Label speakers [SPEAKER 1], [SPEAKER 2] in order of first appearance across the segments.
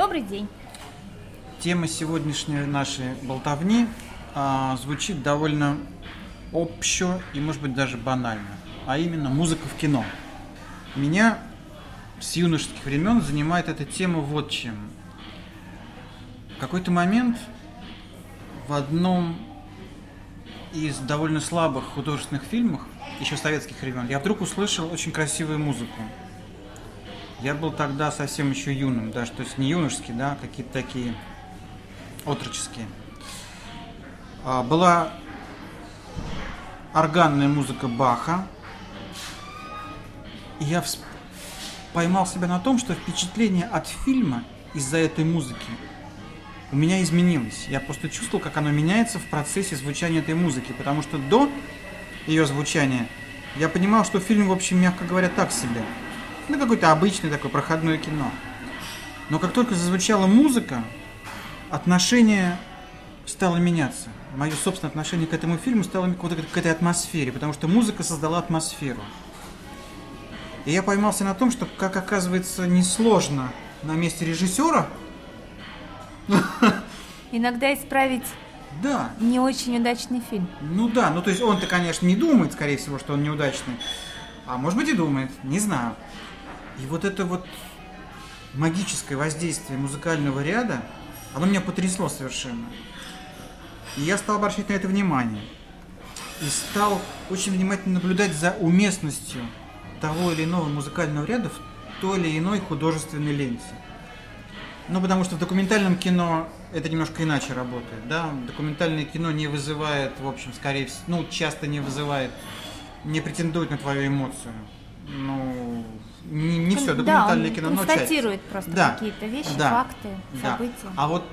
[SPEAKER 1] Добрый день. Тема сегодняшней нашей болтовни а, звучит довольно общо и, может быть, даже банально, а именно музыка в кино. Меня с юношеских времен занимает эта тема вот чем. В какой-то момент в одном из довольно слабых художественных фильмов, еще советских времен, я вдруг услышал очень красивую музыку. Я был тогда совсем еще юным, даже, то есть не юношеский, да, какие-то такие отроческие. А, была органная музыка Баха. И я всп... поймал себя на том, что впечатление от фильма из-за этой музыки у меня изменилось. Я просто чувствовал, как оно меняется в процессе звучания этой музыки, потому что до ее звучания я понимал, что фильм, в общем, мягко говоря, так себе. Ну, какое-то обычное такое проходное кино. Но как только зазвучала музыка, отношение стало меняться. Мое собственное отношение к этому фильму стало к этой атмосфере, потому что музыка создала атмосферу. И я поймался на том, что, как оказывается, несложно на месте режиссера
[SPEAKER 2] Иногда исправить
[SPEAKER 1] да.
[SPEAKER 2] не очень удачный фильм.
[SPEAKER 1] Ну да, ну то есть он-то, конечно, не думает, скорее всего, что он неудачный. А может быть и думает, не знаю. И вот это вот магическое воздействие музыкального ряда, оно меня потрясло совершенно. И я стал обращать на это внимание. И стал очень внимательно наблюдать за уместностью того или иного музыкального ряда в той или иной художественной ленте. Ну, потому что в документальном кино это немножко иначе работает, да. Документальное кино не вызывает, в общем, скорее всего, ну, часто не вызывает, не претендует на твою эмоцию. Ну, не, не все документальное
[SPEAKER 2] да,
[SPEAKER 1] кино,
[SPEAKER 2] но часть. просто да, какие-то вещи, да, факты, да. события.
[SPEAKER 1] А вот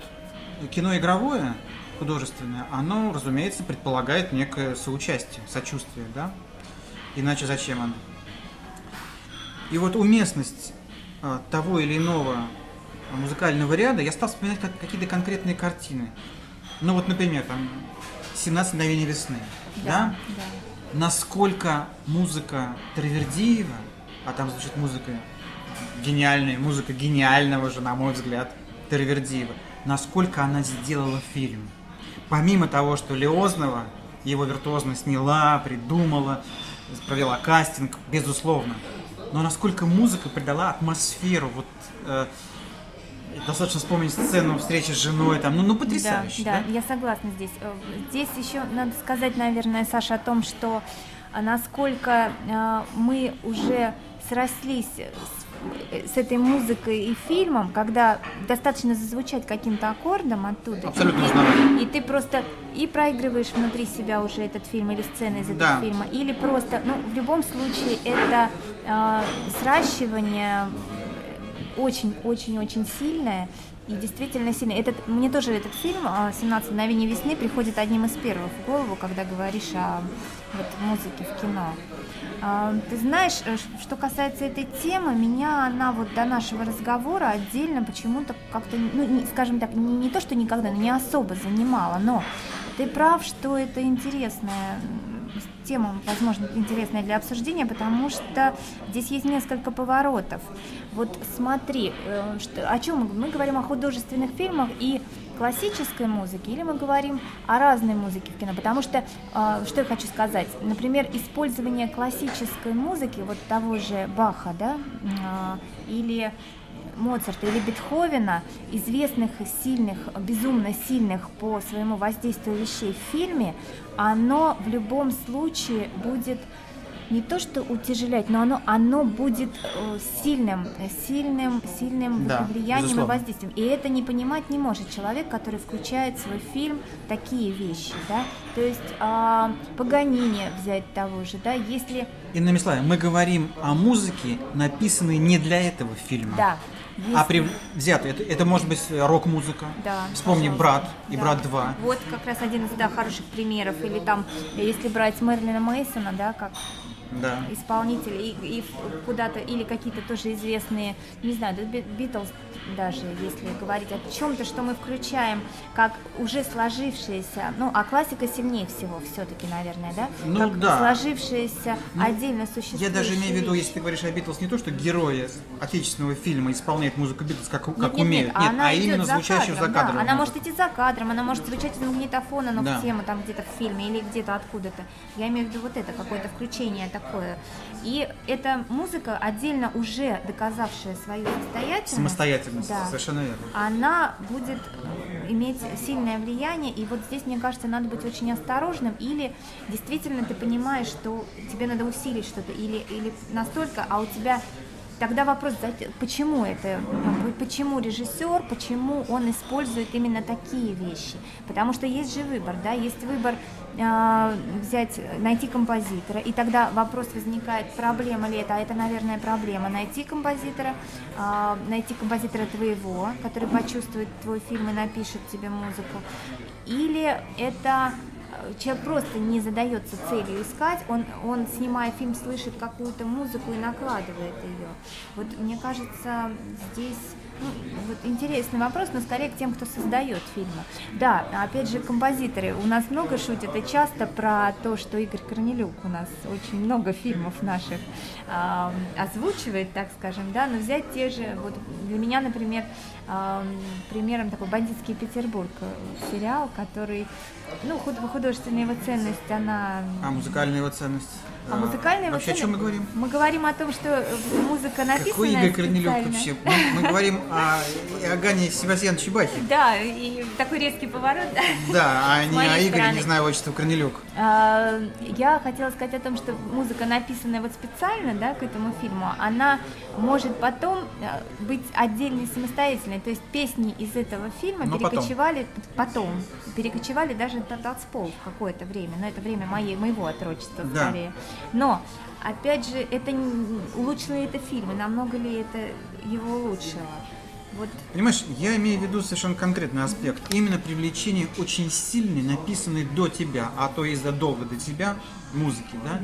[SPEAKER 1] кино игровое, художественное, оно, разумеется, предполагает некое соучастие, сочувствие, да? Иначе зачем оно? И вот уместность а, того или иного музыкального ряда, я стал вспоминать как, какие-то конкретные картины. Ну вот, например, там «17 мгновений весны». Да, да? да. Насколько музыка Травердиева, а там звучит музыка гениальная, музыка гениального же, на мой взгляд, Травердиева, насколько она сделала фильм. Помимо того, что Леознова его виртуозно сняла, придумала, провела кастинг, безусловно. Но насколько музыка придала атмосферу, вот э, Достаточно вспомнить сцену встречи с женой, там, ну, ну потрясающе.
[SPEAKER 2] Да, да, да, я согласна здесь. Э, здесь еще надо сказать, наверное, Саша, о том, что насколько э, мы уже срослись с, этой музыкой и фильмом, когда достаточно зазвучать каким-то аккордом оттуда.
[SPEAKER 1] Абсолютно
[SPEAKER 2] и, и ты просто и проигрываешь внутри себя уже этот фильм или сцены из этого
[SPEAKER 1] да.
[SPEAKER 2] фильма, или просто, ну, в любом случае это э, сращивание очень-очень-очень сильная и действительно сильная. Этот, мне тоже этот фильм «17 мгновений весны» приходит одним из первых в голову, когда говоришь о вот, музыке в кино. А, ты знаешь, э, что касается этой темы, меня она вот до нашего разговора отдельно почему-то как-то, ну, не, скажем так, не, не то, что никогда, но не особо занимала, но ты прав, что это интересная тема, возможно, интересная для обсуждения, потому что здесь есть несколько поворотов. Вот смотри, э, что, о чем мы, мы говорим о художественных фильмах и классической музыке, или мы говорим о разной музыке в кино, потому что, э, что я хочу сказать, например, использование классической музыки, вот того же Баха, да, э, или Моцарта или Бетховена, известных, сильных, безумно сильных по своему воздействию вещей в фильме, оно в любом случае будет не то что утяжелять, но оно, оно будет э, сильным, сильным, сильным
[SPEAKER 1] да,
[SPEAKER 2] влиянием
[SPEAKER 1] безусловно.
[SPEAKER 2] и воздействием. И это не понимать не может человек, который включает в свой фильм такие вещи, да. То есть э, Паганини взять того же, да, если...
[SPEAKER 1] Иными словами, мы говорим о музыке, написанной не для этого фильма.
[SPEAKER 2] Да,
[SPEAKER 1] есть... А при... взято, это, это может быть рок-музыка.
[SPEAKER 2] Да.
[SPEAKER 1] Вспомни
[SPEAKER 2] пожалуйста.
[SPEAKER 1] «Брат» и
[SPEAKER 2] да.
[SPEAKER 1] «Брат 2».
[SPEAKER 2] Вот как раз один из да, хороших примеров. Или там, если брать Мерлина Мейсона, да, как да. исполнители и, и куда-то, или какие-то тоже известные, не знаю, Битлз даже, если говорить о чем-то, что мы включаем как уже сложившееся, ну, а классика сильнее всего все-таки, наверное, да?
[SPEAKER 1] Ну,
[SPEAKER 2] как
[SPEAKER 1] да.
[SPEAKER 2] сложившееся ну, отдельно существующие
[SPEAKER 1] Я даже имею в виду, если ты говоришь о Битлз, не то, что герои отечественного фильма исполняют музыку Битлз, как, как нет, умеют, нет, нет,
[SPEAKER 2] нет а
[SPEAKER 1] именно звучащую за кадром.
[SPEAKER 2] Да, она может идти за кадром, она может звучать из магнитофона, но да. тема там где-то в фильме или где-то откуда-то. Я имею в виду вот это, какое-то включение такое. И эта музыка, отдельно уже доказавшая свою
[SPEAKER 1] самостоятельность, самостоятельность да, совершенно верно.
[SPEAKER 2] она будет иметь сильное влияние, и вот здесь, мне кажется, надо быть очень осторожным, или действительно ты понимаешь, что тебе надо усилить что-то, или, или настолько, а у тебя Тогда вопрос, почему это, почему режиссер, почему он использует именно такие вещи? Потому что есть же выбор, да, есть выбор э, взять, найти композитора, и тогда вопрос возникает, проблема ли это, а это, наверное, проблема, найти композитора, э, найти композитора твоего, который почувствует твой фильм и напишет тебе музыку, или это человек просто не задается целью искать, он, он, снимая фильм, слышит какую-то музыку и накладывает ее. Вот мне кажется, здесь ну, вот интересный вопрос, но скорее к тем, кто создает фильмы. Да, опять же, композиторы. У нас много шутят и часто про то, что Игорь Корнелюк у нас очень много фильмов наших э, озвучивает, так скажем, да, но взять те же, вот для меня, например, э, примером такой «Бандитский Петербург» сериал, который, ну, художественная его ценность, она...
[SPEAKER 1] А музыкальная его ценность?
[SPEAKER 2] А музыкальная
[SPEAKER 1] Вообще о чем мы говорим?
[SPEAKER 2] Мы говорим о том, что музыка написана
[SPEAKER 1] Какой Игорь Корнелюк вообще? Мы, мы говорим о Иоганне Севастьяновиче Бахе.
[SPEAKER 2] Да, и такой резкий поворот.
[SPEAKER 1] Да, а не о Игоре, не знаю отчество Корнелюк.
[SPEAKER 2] А, я хотела сказать о том, что музыка, написанная вот специально, да, к этому фильму, она может потом э, быть отдельной самостоятельной. То есть песни из этого фильма Но перекочевали потом. потом, перекочевали даже на танцпол в какое-то время. Но это время моей, моего отрочества да. скорее. Но, опять же, это улучшило это фильм, и намного ли это его улучшило?
[SPEAKER 1] Вот. Понимаешь, я имею в виду совершенно конкретный аспект. Именно привлечение очень сильной, написанной до тебя, а то и задолго до тебя, музыки, да?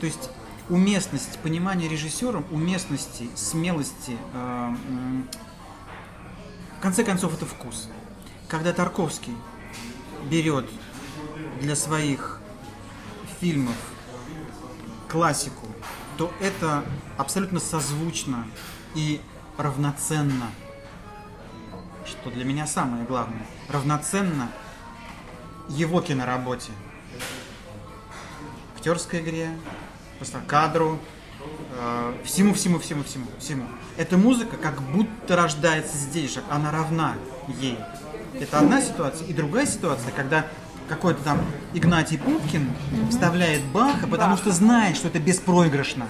[SPEAKER 1] То есть уместность, понимание режиссером, уместности, смелости, э, э, в конце концов, это вкус. Когда Тарковский берет для своих фильмов классику, то это абсолютно созвучно и равноценно, что для меня самое главное, равноценно его киноработе. Актерской игре, просто кадру, э, всему, всему, всему, всему, всему. Эта музыка как будто рождается здесь же, она равна ей. Это одна ситуация. И другая ситуация, когда какой-то там Игнатий Пупкин угу. вставляет Баха, потому Баха. что знает, что это беспроигрышно.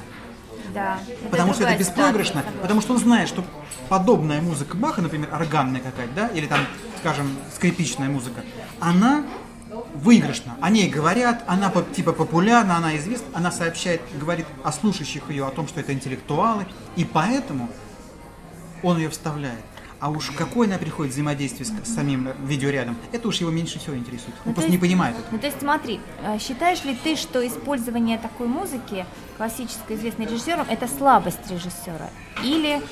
[SPEAKER 2] Да.
[SPEAKER 1] Потому это что это беспроигрышно, потому что он знает, что подобная музыка Баха, например, органная какая-то, да, или там, скажем, скрипичная музыка, она выигрышна. О ней говорят, она типа популярна, она известна, она сообщает, говорит о слушающих ее о том, что это интеллектуалы, и поэтому он ее вставляет. А уж какое она приходит взаимодействие с, с самим видеорядом, это уж его меньше всего интересует. Он ну, просто есть, не понимает этого.
[SPEAKER 2] Ну, то есть смотри, э, считаешь ли ты, что использование такой музыки классической известной режиссером это слабость режиссера? Или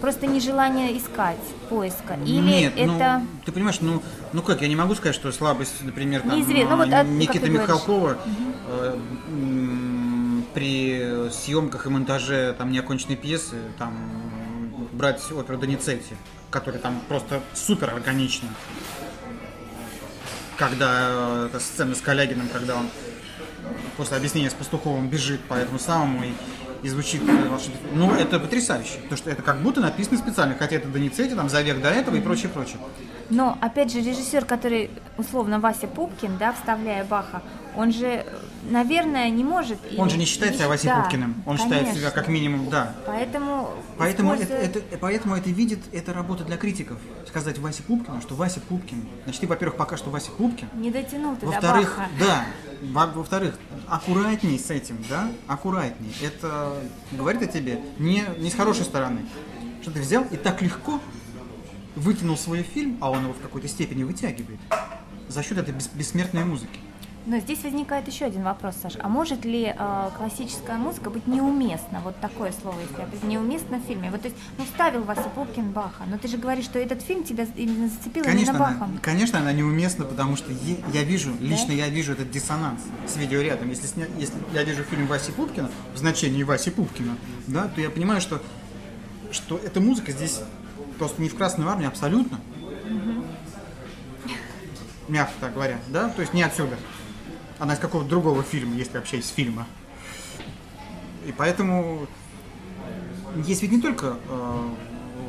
[SPEAKER 2] просто нежелание искать, поиска? Или
[SPEAKER 1] Нет,
[SPEAKER 2] ну, это...
[SPEAKER 1] ну, ты понимаешь, ну, ну как, я не могу сказать, что слабость, например, там, ну, вот, а, Никита Михалкова э, при съемках и монтаже там неоконченной пьесы, там брать оперу Доницетти, который там просто супер органичный. Когда э, эта сцена с Калягиным, когда он после объяснения с Пастуховым бежит по этому самому и, и звучит э, Ну, это потрясающе. То, что это как будто написано специально, хотя это Доницетти, там, за век до этого и прочее, прочее.
[SPEAKER 2] Но, опять же, режиссер, который, условно, Вася Пупкин, да, вставляя Баха, он же, наверное, не может...
[SPEAKER 1] Он же не считает себя Васей да, Пупкиным. Он конечно. считает себя как минимум, да.
[SPEAKER 2] Поэтому...
[SPEAKER 1] Поэтому, используя... это, это, поэтому это видит, это работа для критиков. Сказать Васе Пупкину, что Вася Пупкин. Значит, ты, во-первых, пока что Вася Пупкин.
[SPEAKER 2] Не дотянул ты
[SPEAKER 1] Во-вторых,
[SPEAKER 2] до
[SPEAKER 1] Баха. да. Во-вторых, аккуратней с этим, да, аккуратней. Это говорит о тебе не, не с хорошей стороны. Что ты взял и так легко вытянул свой фильм, а он его в какой-то степени вытягивает, за счет этой бессмертной музыки.
[SPEAKER 2] Но здесь возникает еще один вопрос, Саша. А может ли э, классическая музыка быть неуместна? Вот такое слово, если опять неуместно в фильме. Вот то есть, ну вставил Вася Пупкин Баха, но ты же говоришь, что этот фильм тебя именно зацепил
[SPEAKER 1] конечно,
[SPEAKER 2] именно Бахом.
[SPEAKER 1] Она, конечно, она неуместна, потому что е, я вижу, да? лично я вижу этот диссонанс с видеорядом. Если, сня, если я вижу фильм Васи Пупкина в значении Васи Пупкина, да, то я понимаю, что, что эта музыка здесь просто не в Красной Армии абсолютно. Угу. Мягко так говоря, да, то есть не отсюда. Она из какого-то другого фильма, если вообще из фильма. И поэтому есть ведь не только э,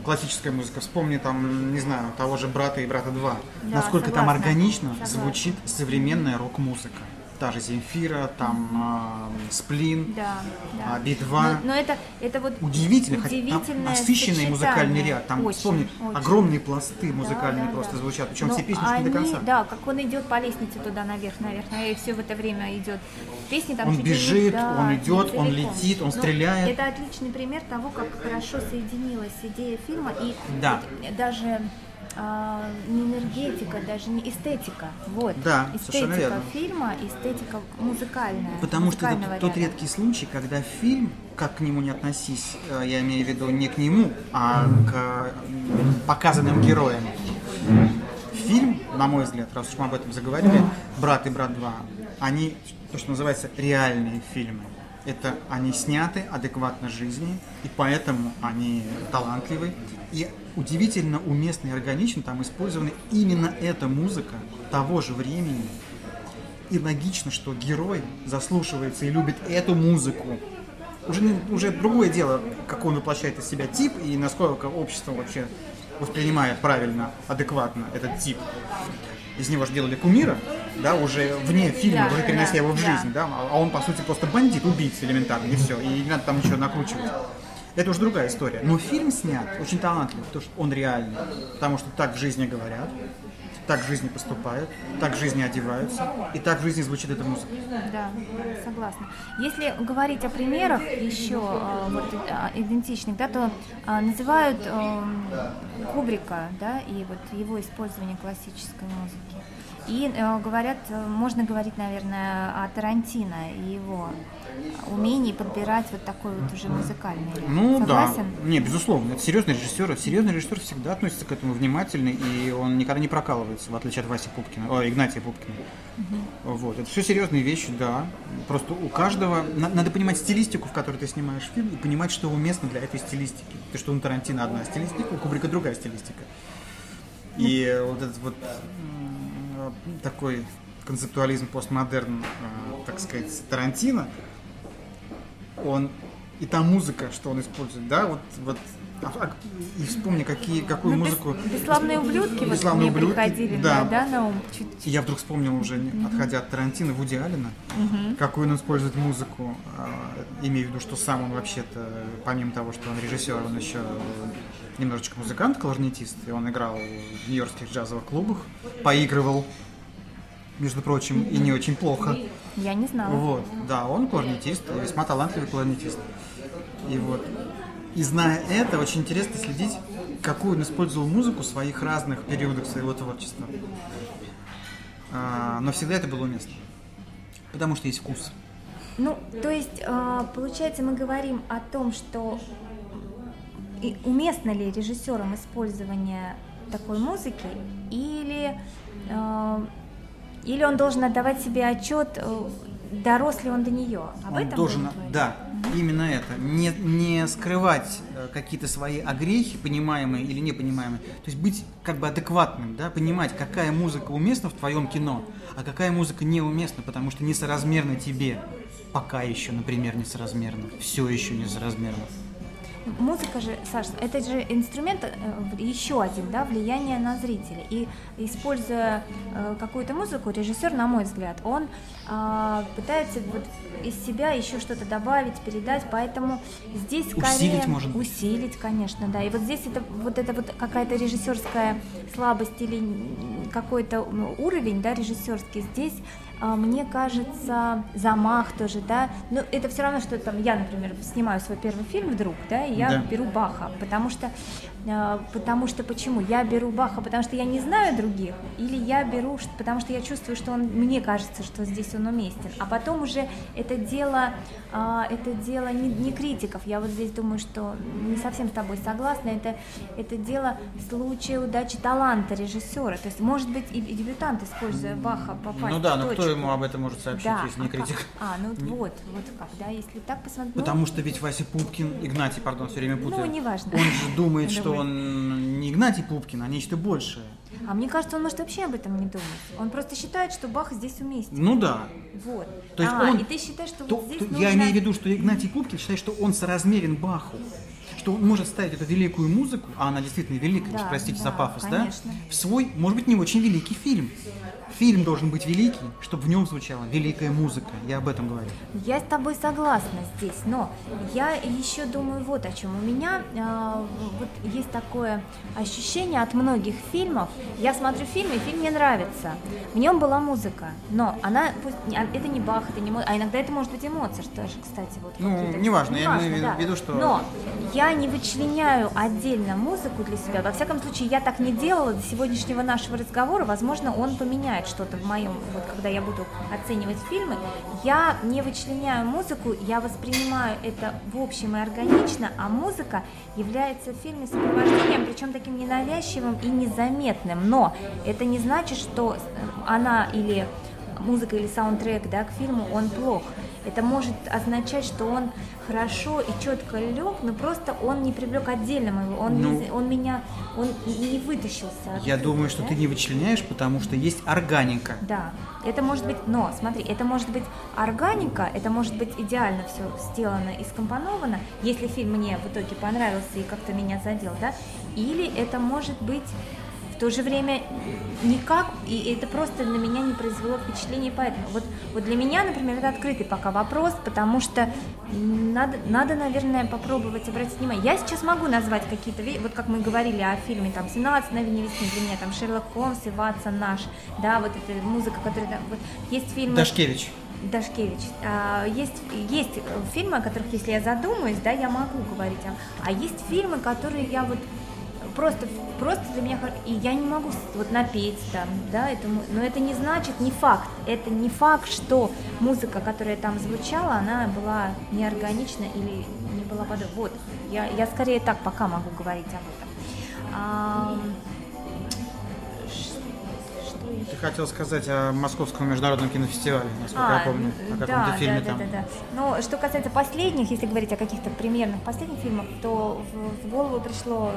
[SPEAKER 1] классическая музыка. Вспомни там, не знаю, того же «Брата» и «Брата 2». Да, Насколько согласна. там органично согласна. звучит современная рок-музыка та же Земфира, там э, Сплин, да, да. Би-2.
[SPEAKER 2] Но, но это, это вот
[SPEAKER 1] удивительно, там насыщенный музыкальный ряд. Там, очень, вспомни, очень. огромные пласты музыкальные да, да, просто да. звучат, причем но все песни они, до конца.
[SPEAKER 2] Да, как он идет по лестнице туда наверх, наверх, и все в это время идет. Песни там
[SPEAKER 1] Он бежит, да, он идет, он летит, он но стреляет.
[SPEAKER 2] Это отличный пример того, как хорошо соединилась идея фильма и да. даже а, не энергетика, даже не эстетика. Вот.
[SPEAKER 1] Да,
[SPEAKER 2] эстетика фильма, эстетика музыкальная.
[SPEAKER 1] Потому что это тот редкий случай, когда фильм, как к нему не относись, э, я имею в виду не к нему, а к показанным героям. Фильм, на мой взгляд, раз уж мы об этом заговорили, «Брат и брат 2», они, то, что называется, реальные фильмы. Это они сняты адекватно жизни, и поэтому они талантливы. И удивительно уместно и органично там использована именно эта музыка того же времени. И логично, что герой заслушивается и любит эту музыку. Уже, уже другое дело, как он воплощает из себя тип и насколько общество вообще воспринимает правильно, адекватно этот тип. Из него же делали кумира, да, уже вне фильма, да, уже перенесли да, его в жизнь, да. а он, по сути, просто бандит, убийца элементарно, и все, и не надо там ничего накручивать. Это уже другая история. Но фильм снят очень талантливый, потому что он реальный. Потому что так в жизни говорят, так в жизни поступают, так в жизни одеваются, и так в жизни звучит эта музыка.
[SPEAKER 2] Да, согласна. Если говорить о примерах еще э, вот, э, идентичных, да, то э, называют э, Кубрика, да, и вот его использование классической музыки. И э, говорят, э, можно говорить, наверное, о Тарантино и его умении подбирать вот такой вот уже музыкальный.
[SPEAKER 1] Ну Согласен? да, не, безусловно, это серьезный режиссер. Серьезный режиссер всегда относится к этому внимательно, и он никогда не прокалывается, в отличие от Васи Пупкина, о, Игнатия Пупкина. Угу. Вот, это все серьезные вещи, да. Просто у каждого, надо понимать стилистику, в которой ты снимаешь фильм, и понимать, что уместно для этой стилистики. То, что у Тарантино одна стилистика, у Кубрика другая стилистика. И вот этот вот такой концептуализм постмодерн, э, так сказать, Тарантино, он и та музыка, что он использует, да, вот, вот а, а, и вспомни, какие, какую ну, музыку...
[SPEAKER 2] Бесславные ублюдки бесславные вот ублюдки, приходили да. Да, на ум. Чуть -чуть.
[SPEAKER 1] Я вдруг вспомнил уже, mm-hmm. отходя от Тарантино, Вуди Алина, mm-hmm. какую он использует музыку, э, имея в виду, что сам он вообще-то, помимо того, что он режиссер, он еще немножечко музыкант, кларнетист, и он играл в нью-йоркских джазовых клубах, поигрывал между прочим, и не очень плохо.
[SPEAKER 2] Я не знала.
[SPEAKER 1] Вот, да, он кларнетист, весьма талантливый кларнетист. И вот, и зная это, очень интересно следить, какую он использовал музыку в своих разных периодах своего творчества. А, но всегда это было уместно. Потому что есть вкус.
[SPEAKER 2] Ну, то есть, а, получается, мы говорим о том, что уместно ли режиссерам использование такой музыки, или а, или он должен отдавать себе отчет, э, дорос ли он до нее?
[SPEAKER 1] Об он этом должен, да, угу. именно это. Не, не скрывать э, какие-то свои огрехи, понимаемые или непонимаемые. То есть быть как бы адекватным, да, понимать, какая музыка уместна в твоем кино, а какая музыка неуместна, потому что несоразмерна тебе. Пока еще, например, несоразмерно. Все еще несоразмерно.
[SPEAKER 2] Музыка же, Саша, это же инструмент э, еще один, да, влияние на зрителя. И используя э, какую-то музыку, режиссер, на мой взгляд, он э, пытается вот из себя еще что-то добавить, передать, поэтому здесь
[SPEAKER 1] скорее усилить, может
[SPEAKER 2] быть. усилить, конечно, да. И вот здесь это вот это вот какая-то режиссерская слабость или какой-то уровень, да, режиссерский. Здесь а, мне кажется, замах тоже, да, но это все равно, что там я, например, снимаю свой первый фильм вдруг, да, и я да. беру Баха, потому что потому что почему? Я беру Баха, потому что я не знаю других, или я беру, потому что я чувствую, что он, мне кажется, что здесь он уместен. А потом уже это дело, э, это дело не, не критиков. Я вот здесь думаю, что не совсем с тобой согласна. Это, это дело случая удачи таланта режиссера. То есть, может быть, и, и дебютант, используя Баха, попасть
[SPEAKER 1] Ну да, но кто ему об этом может сообщить,
[SPEAKER 2] Да,
[SPEAKER 1] если не
[SPEAKER 2] а как?
[SPEAKER 1] критик?
[SPEAKER 2] А, ну вот, вот как, да, если так посмотреть. ну,
[SPEAKER 1] Потому что ведь Вася Пупкин, Игнатий, пардон, все время путаю.
[SPEAKER 2] Ну, неважно.
[SPEAKER 1] Он же думает,
[SPEAKER 2] Я
[SPEAKER 1] что он не Игнатий Пупкин, а нечто большее.
[SPEAKER 2] А мне кажется, он может вообще об этом не думать. Он просто считает, что Бах здесь уместен.
[SPEAKER 1] Ну да.
[SPEAKER 2] Вот.
[SPEAKER 1] То есть
[SPEAKER 2] а,
[SPEAKER 1] он-
[SPEAKER 2] и ты считаешь, что
[SPEAKER 1] То-
[SPEAKER 2] вот здесь
[SPEAKER 1] то
[SPEAKER 2] нужно...
[SPEAKER 1] Я имею в виду, что Игнатий Пупкин считает, что он соразмерен Баху. Что он может ставить эту великую музыку, а она действительно великая,
[SPEAKER 2] Да,
[SPEAKER 1] простите
[SPEAKER 2] да,
[SPEAKER 1] за пафос,
[SPEAKER 2] конечно.
[SPEAKER 1] да? В свой, может быть, не очень великий фильм. Фильм должен быть великий, чтобы в нем звучала великая музыка. Я об этом говорю.
[SPEAKER 2] Я с тобой согласна здесь, но я еще думаю вот о чем. У меня э, вот есть такое ощущение от многих фильмов. Я смотрю фильм, и фильм мне нравится. В нем была музыка, но она, пусть, а, это не Бах, это не мо- а иногда это может быть эмоция, что же, кстати, вот.
[SPEAKER 1] Ну,
[SPEAKER 2] какие-то-
[SPEAKER 1] неважно, я
[SPEAKER 2] Неважно,
[SPEAKER 1] имею в
[SPEAKER 2] да.
[SPEAKER 1] виду, что-
[SPEAKER 2] Но я не вычленяю отдельно музыку для себя. Во всяком случае, я так не делала до сегодняшнего нашего разговора. Возможно, он поменяет что-то в моем, вот когда я буду оценивать фильмы. Я не вычленяю музыку, я воспринимаю это в общем и органично, а музыка является в фильме сопровождением, причем таким ненавязчивым и незаметным. Но это не значит, что э, она или музыка или саундтрек да, к фильму, он плох. Это может означать, что он хорошо и четко лег, но просто он не привлек отдельно моего, он,
[SPEAKER 1] Ну,
[SPEAKER 2] не, он меня, он не вытащился.
[SPEAKER 1] Я думаю, что
[SPEAKER 2] да?
[SPEAKER 1] ты не вычленяешь, потому что есть органика.
[SPEAKER 2] Да, это может быть, но смотри, это может быть органика, это может быть идеально все сделано и скомпоновано, если фильм мне в итоге понравился и как-то меня задел, да, или это может быть то же время никак, и это просто на меня не произвело впечатления, поэтому вот, вот для меня, например, это открытый пока вопрос, потому что надо, надо, наверное, попробовать обратить внимание. Я сейчас могу назвать какие-то, вот как мы говорили о фильме, там, «17 мгновений весны» для меня, там, Шерлок Холмс и Ватсон наш, да, вот эта музыка, которая, там, вот, есть фильмы...
[SPEAKER 1] Дашкевич.
[SPEAKER 2] Дашкевич. А, есть, есть фильмы, о которых, если я задумаюсь, да, я могу говорить. А есть фильмы, которые я вот просто, просто для меня, и я не могу вот напеть там, да, это, но это не значит, не факт, это не факт, что музыка, которая там звучала, она была неорганична или не была под... Вот, я, я скорее так пока могу говорить об этом. А?
[SPEAKER 1] Ты хотел сказать о Московском международном кинофестивале, насколько
[SPEAKER 2] А,
[SPEAKER 1] я помню, о каком-то
[SPEAKER 2] да,
[SPEAKER 1] фильме
[SPEAKER 2] да,
[SPEAKER 1] там.
[SPEAKER 2] Да, да, да. Но что касается последних, если говорить о каких-то премьерных последних фильмах, то в, в голову пришло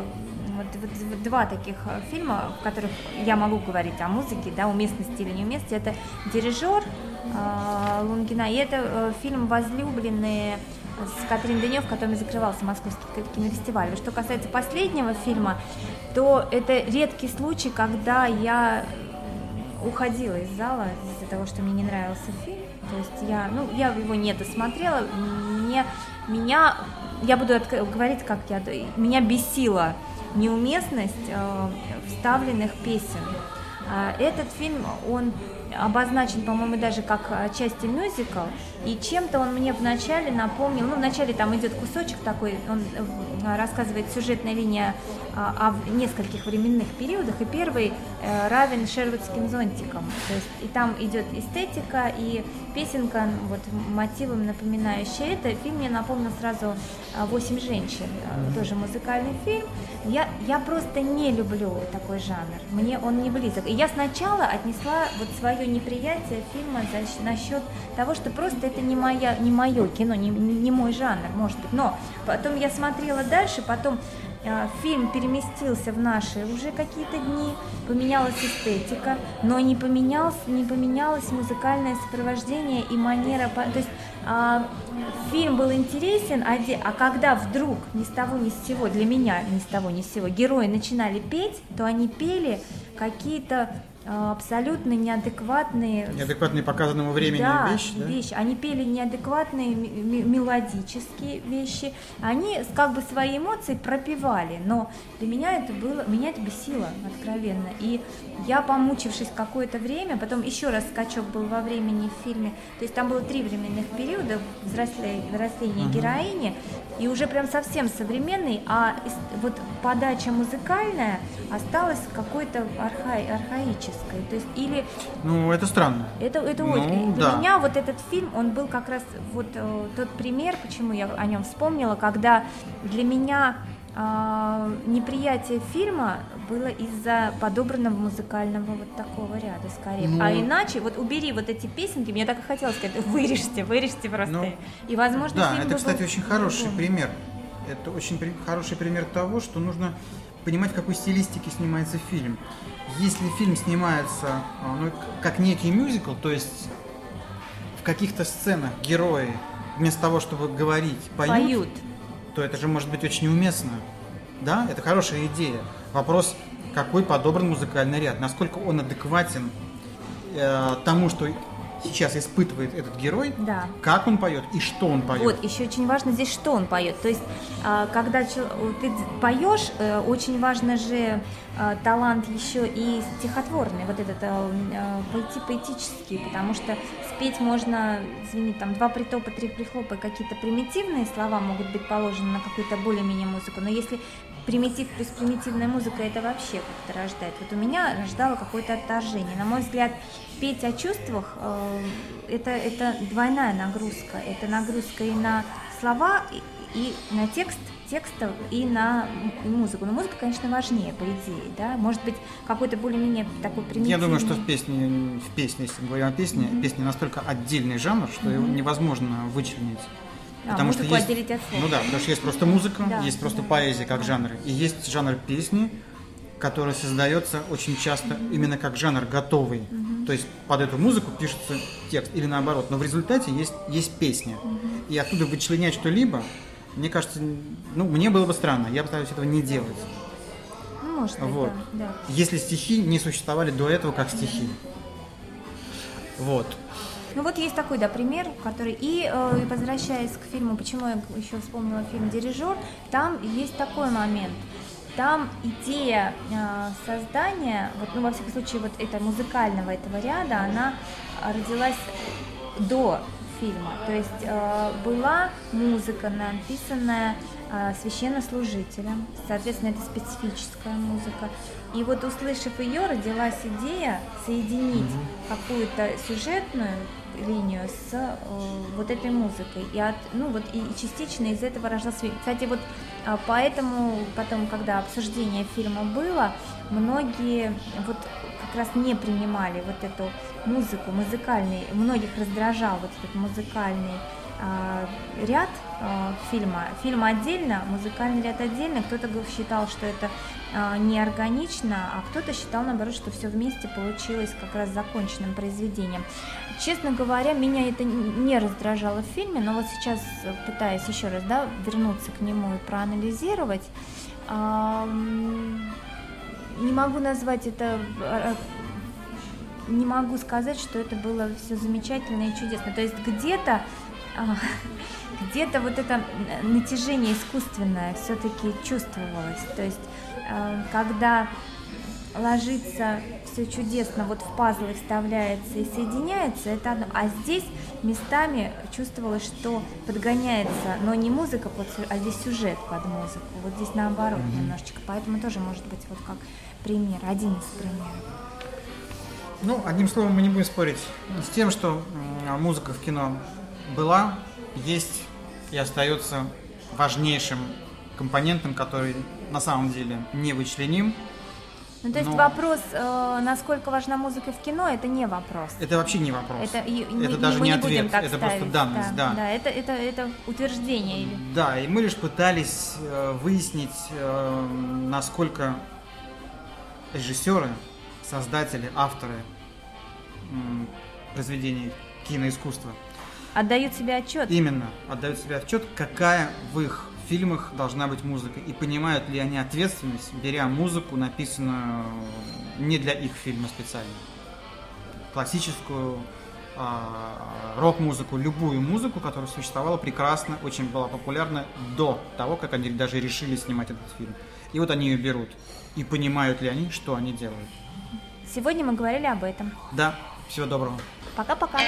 [SPEAKER 2] вот, вот- два таких э, фильма, в которых я могу говорить о музыке, да, уместности или неуместности. Это «Дирижер» э, Лунгина, и это э, фильм «Возлюбленные» с Катрин Денев, которым закрывался Московский ки- кинофестиваль. Что касается последнего фильма, то это редкий случай, когда я уходила из зала из-за того, что мне не нравился фильм. То есть я, ну, я его не досмотрела. Мне, меня, я буду говорить, как я, меня бесила неуместность э, вставленных песен. А, Этот фильм, он обозначен, по-моему, даже как э, части мюзикл, и чем-то он мне вначале напомнил, ну, вначале там идет кусочек такой, он э, рассказывает сюжетная линия а, о нескольких временных периодах, и первый э, равен шервудским зонтикам, то есть и там идет эстетика и песенка, вот мотивом напоминающая это, фильм мне напомнил сразу а, «Восемь женщин», э, тоже музыкальный фильм, я, я просто не люблю такой жанр, мне он не близок, и я сначала отнесла вот свое неприятие фильма за, насчет того, что просто это не, моя, не мое кино, не, не мой жанр, может быть, но потом я смотрела дальше, потом э, фильм переместился в наши уже какие-то дни, поменялась эстетика, но не, поменялось, не поменялось музыкальное сопровождение и манера, то есть а, фильм был интересен, а, а когда вдруг ни с того ни с сего, для меня ни с того ни с сего, герои начинали петь, то они пели какие-то абсолютно неадекватные.
[SPEAKER 1] Неадекватные показанному времени
[SPEAKER 2] да,
[SPEAKER 1] вещи, да?
[SPEAKER 2] вещи. Они пели неадекватные мелодические вещи. Они как бы свои эмоции пропивали, но для меня это было, меня это бесило откровенно. И я, помучившись какое-то время, потом еще раз скачок был во времени в фильме, то есть там было три временных периода взросления, взросления uh-huh. героини, и уже прям совсем современный, а вот подача музыкальная осталась какой-то архаи, архаической. То есть или...
[SPEAKER 1] Ну, это странно.
[SPEAKER 2] Это, это ну, очень... Для да. меня вот этот фильм, он был как раз вот э, тот пример, почему я о нем вспомнила, когда для меня а, неприятие фильма было из-за подобранного музыкального вот такого ряда скорее. Ну, а иначе, вот убери вот эти песенки, мне так и хотелось сказать, вырежьте, вырежьте просто. Ну,
[SPEAKER 1] и, возможно, Да, это, кстати, был... очень хороший пример. Это очень при... хороший пример того, что нужно понимать, в какой стилистике снимается фильм. Если фильм снимается а, ну, как некий мюзикл, то есть в каких-то сценах герои вместо того, чтобы говорить, поют, поют то это же может быть очень уместно. Да, это хорошая идея. Вопрос, какой подобран музыкальный ряд, насколько он адекватен э, тому, что сейчас испытывает этот герой,
[SPEAKER 2] да.
[SPEAKER 1] как он поет и что он поет.
[SPEAKER 2] Вот, еще очень важно здесь, что он поет. То есть, а, когда ты поешь, э, очень важно же а, талант еще и стихотворный, вот этот а, поэтический, потому что спеть можно, извини, там два притопа, три прихлопа, какие-то примитивные слова могут быть положены на какую-то более-менее музыку, но если примитив плюс примитивная музыка это вообще как-то рождает. Вот у меня рождало какое-то отторжение. На мой взгляд, петь о чувствах э, это, это двойная нагрузка. Это нагрузка и на слова, и, и на текст текстов и на музыку. Но музыка, конечно, важнее, по идее, да. Может быть, какой-то более-менее такой примитивный...
[SPEAKER 1] Я думаю, что в песне, в песне, если мы говорим о песне, mm-hmm. песня настолько отдельный жанр, что mm-hmm. его невозможно вычленить.
[SPEAKER 2] А, потому что есть, отделить от
[SPEAKER 1] слов. Ну да, потому что есть просто музыка, да, есть просто да. поэзия как жанр, и есть жанр песни, который создается очень часто mm-hmm. именно как жанр готовый. Mm-hmm. То есть под эту музыку пишется текст или наоборот, но в результате есть, есть песня. Mm-hmm. И оттуда вычленять что-либо, мне кажется, ну, мне было бы странно, я постараюсь этого не делать.
[SPEAKER 2] Ну, может быть, вот. да, да.
[SPEAKER 1] Если стихи не существовали до этого как стихи. Вот.
[SPEAKER 2] Ну вот есть такой, да, пример, который... И э, возвращаясь к фильму, почему я еще вспомнила фильм «Дирижер», там есть такой момент. Там идея э, создания, вот, ну, во всяком случае, вот это музыкального этого ряда, она родилась до фильма. То есть э, была музыка, написанная э, священнослужителем, соответственно, это специфическая музыка. И вот услышав ее, родилась идея соединить mm-hmm. какую-то сюжетную линию с э, вот этой музыкой. И, от, ну, вот, и частично из этого рождался фильм. Кстати, вот э, поэтому потом, когда обсуждение фильма было, многие вот как раз не принимали вот эту музыку, музыкальный, многих раздражал вот этот музыкальный ряд э, фильма. Фильм отдельно, музыкальный ряд отдельно. Кто-то считал, что это э, неорганично, а кто-то считал, наоборот, что все вместе получилось как раз законченным произведением. Честно говоря, меня это не раздражало в фильме, но вот сейчас, пытаясь еще раз да, вернуться к нему и проанализировать, э, не могу назвать это не могу сказать, что это было все замечательно и чудесно. То есть где-то где-то вот это натяжение искусственное все-таки чувствовалось. То есть а, когда ложится все чудесно, вот в пазлы вставляется и соединяется, это одно. А здесь местами чувствовалось, что подгоняется, но не музыка, под, а здесь сюжет под музыку. Вот здесь наоборот mm-hmm. немножечко. Поэтому тоже может быть вот как пример, один из примеров.
[SPEAKER 1] Ну, одним словом, мы не будем спорить с тем, что музыка в кино была, есть и остается важнейшим компонентом, который на самом деле не вычленим.
[SPEAKER 2] Ну, то есть но... вопрос, э, насколько важна музыка в кино, это не вопрос.
[SPEAKER 1] Это вообще не вопрос.
[SPEAKER 2] Это, и,
[SPEAKER 1] это
[SPEAKER 2] мы,
[SPEAKER 1] даже не,
[SPEAKER 2] не
[SPEAKER 1] ответ, это
[SPEAKER 2] ставить.
[SPEAKER 1] просто данность, да.
[SPEAKER 2] Да, да это, это, это утверждение. Или...
[SPEAKER 1] Да, и мы лишь пытались э, выяснить, э, насколько режиссеры, создатели, авторы произведений киноискусства.
[SPEAKER 2] Отдают себе отчет.
[SPEAKER 1] Именно, отдают себе отчет, какая в их фильмах должна быть музыка, и понимают ли они ответственность, беря музыку, написанную не для их фильма специально. Классическую, а, рок-музыку, любую музыку, которая существовала прекрасно, очень была популярна до того, как они даже решили снимать этот фильм. И вот они ее берут. И понимают ли они, что они делают.
[SPEAKER 2] Сегодня мы говорили об этом.
[SPEAKER 1] Да, всего доброго.
[SPEAKER 2] Пока-пока.